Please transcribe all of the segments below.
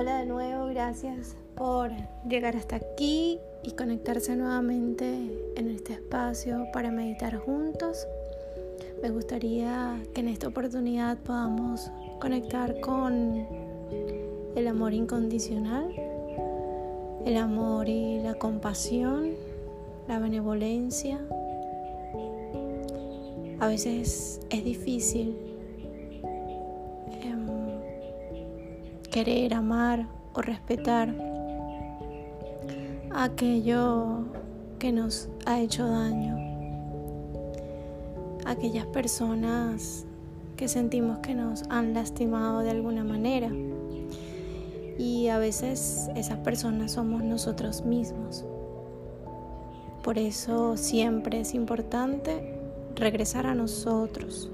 Hola de nuevo, gracias por llegar hasta aquí y conectarse nuevamente en este espacio para meditar juntos. Me gustaría que en esta oportunidad podamos conectar con el amor incondicional, el amor y la compasión, la benevolencia. A veces es difícil querer, amar o respetar aquello que nos ha hecho daño, aquellas personas que sentimos que nos han lastimado de alguna manera. Y a veces esas personas somos nosotros mismos. Por eso siempre es importante regresar a nosotros,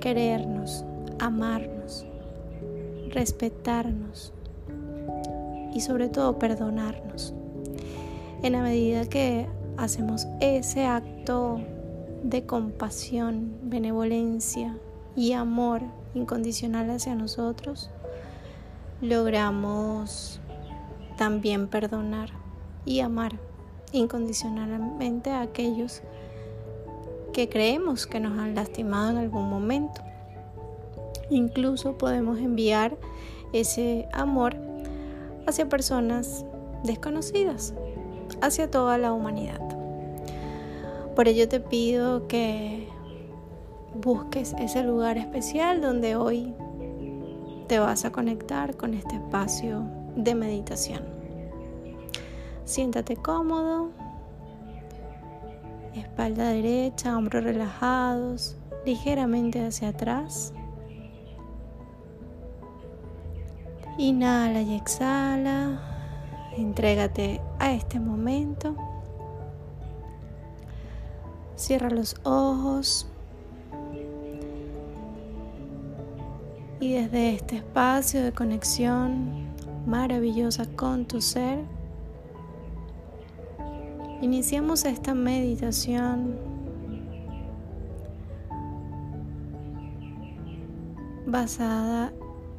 querernos, amarnos respetarnos y sobre todo perdonarnos. En la medida que hacemos ese acto de compasión, benevolencia y amor incondicional hacia nosotros, logramos también perdonar y amar incondicionalmente a aquellos que creemos que nos han lastimado en algún momento. Incluso podemos enviar ese amor hacia personas desconocidas, hacia toda la humanidad. Por ello te pido que busques ese lugar especial donde hoy te vas a conectar con este espacio de meditación. Siéntate cómodo, espalda derecha, hombros relajados, ligeramente hacia atrás. Inhala y exhala. Entrégate a este momento. Cierra los ojos. Y desde este espacio de conexión maravillosa con tu ser, iniciamos esta meditación basada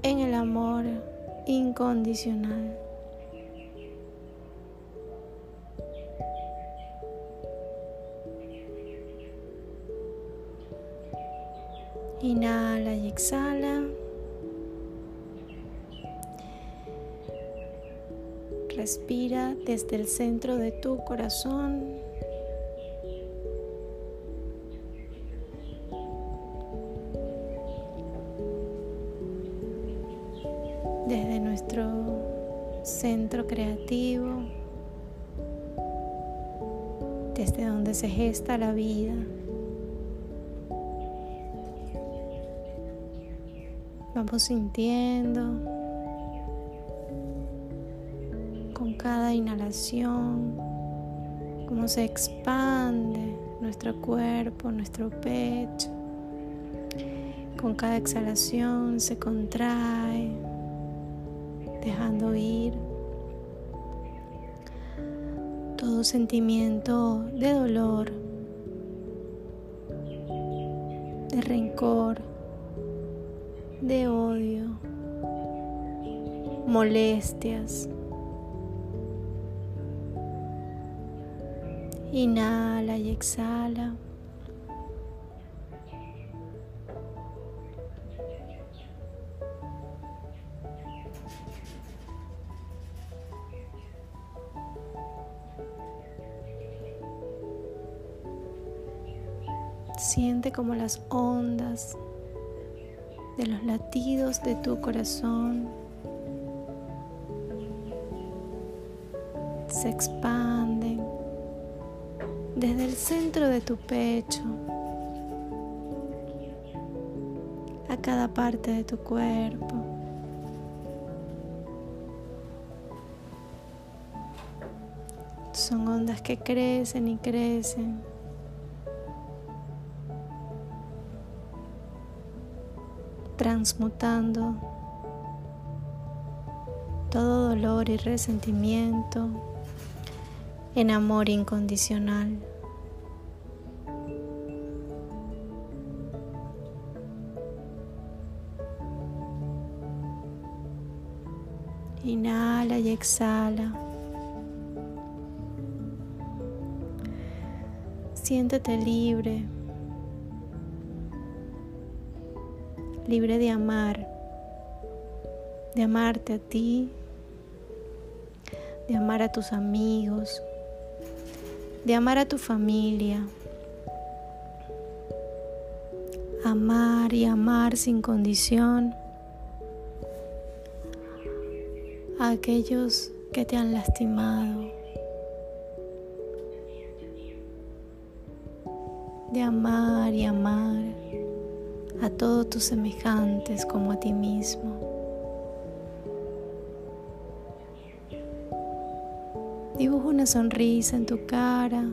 en el amor incondicional. Inhala y exhala. Respira desde el centro de tu corazón. Desde nuestro centro creativo, desde donde se gesta la vida. Vamos sintiendo con cada inhalación cómo se expande nuestro cuerpo, nuestro pecho. Con cada exhalación se contrae dejando ir todo sentimiento de dolor, de rencor, de odio, molestias. Inhala y exhala. Siente como las ondas de los latidos de tu corazón se expanden desde el centro de tu pecho a cada parte de tu cuerpo. Son ondas que crecen y crecen transmutando todo dolor y resentimiento en amor incondicional. Inhala y exhala. Siéntete libre, libre de amar, de amarte a ti, de amar a tus amigos, de amar a tu familia. Amar y amar sin condición a aquellos que te han lastimado. De amar y amar a todos tus semejantes como a ti mismo. Dibuja una sonrisa en tu cara.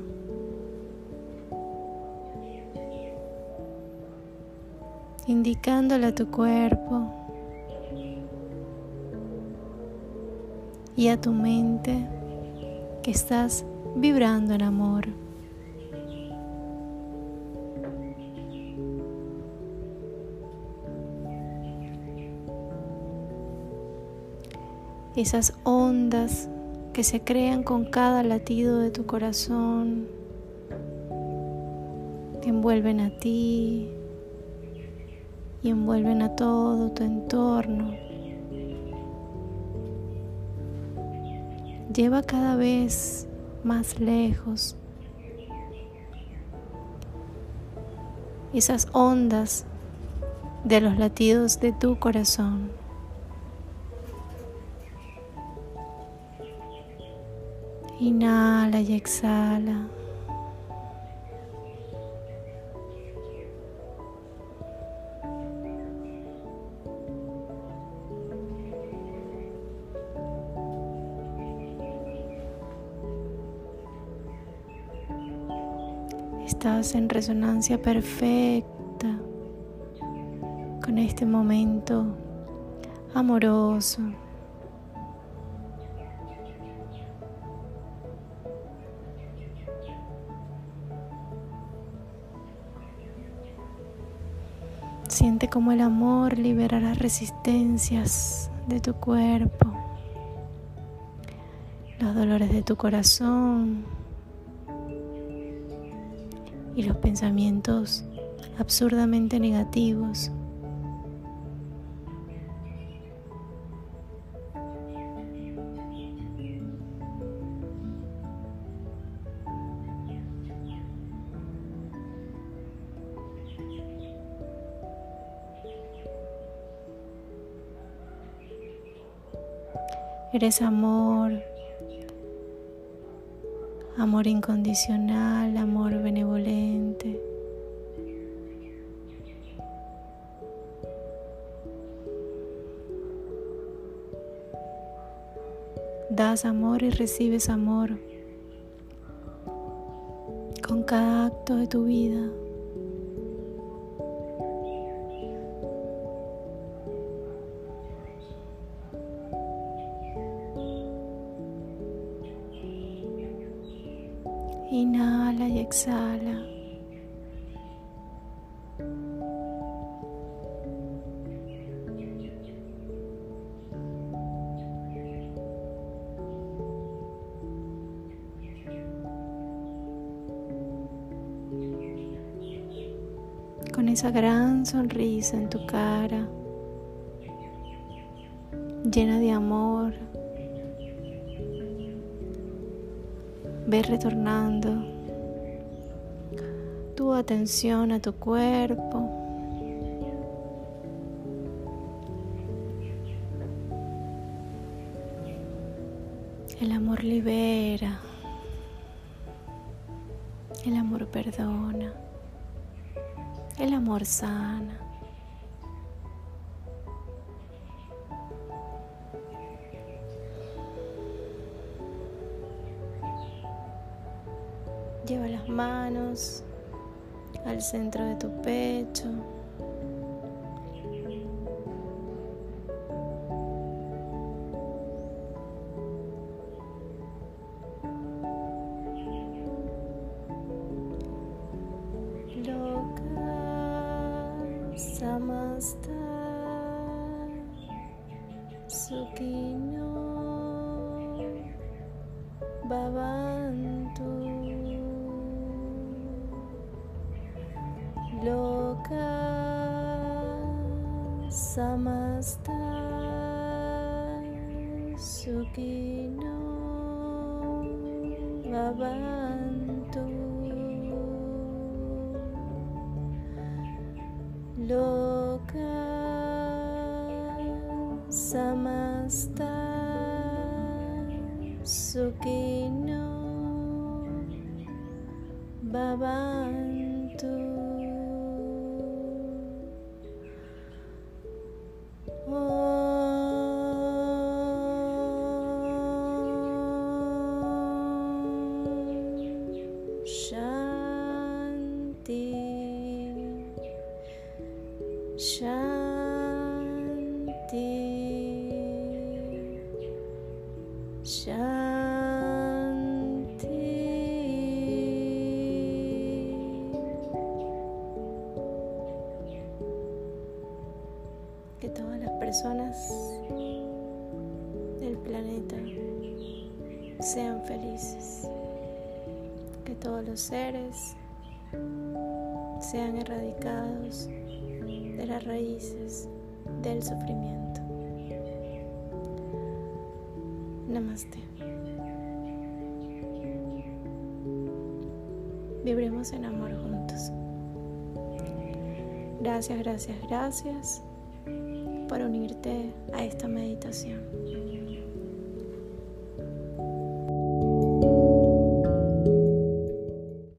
Indicándole a tu cuerpo y a tu mente que estás vibrando en amor. Esas ondas que se crean con cada latido de tu corazón te envuelven a ti y envuelven a todo tu entorno. lleva cada vez más lejos esas ondas de los latidos de tu corazón. Inhala y exhala. Estás en resonancia perfecta con este momento amoroso. Siente como el amor libera las resistencias de tu cuerpo, los dolores de tu corazón y los pensamientos absurdamente negativos. Eres amor, amor incondicional, amor benevolente. Das amor y recibes amor con cada acto de tu vida. Inhala y exhala. Con esa gran sonrisa en tu cara, llena de amor, Ve retornando tu atención a tu cuerpo. El amor libera. El amor perdona. El amor sana. Manos al centro de tu pecho. Samasta Sukino Bhavantu Loka Samasta Sukino Bhavantu Loka Samasta Sukino Bhavantu personas del planeta sean felices. Que todos los seres sean erradicados de las raíces del sufrimiento. Namaste. Vibremos en amor juntos. Gracias, gracias, gracias por unirte a esta meditación.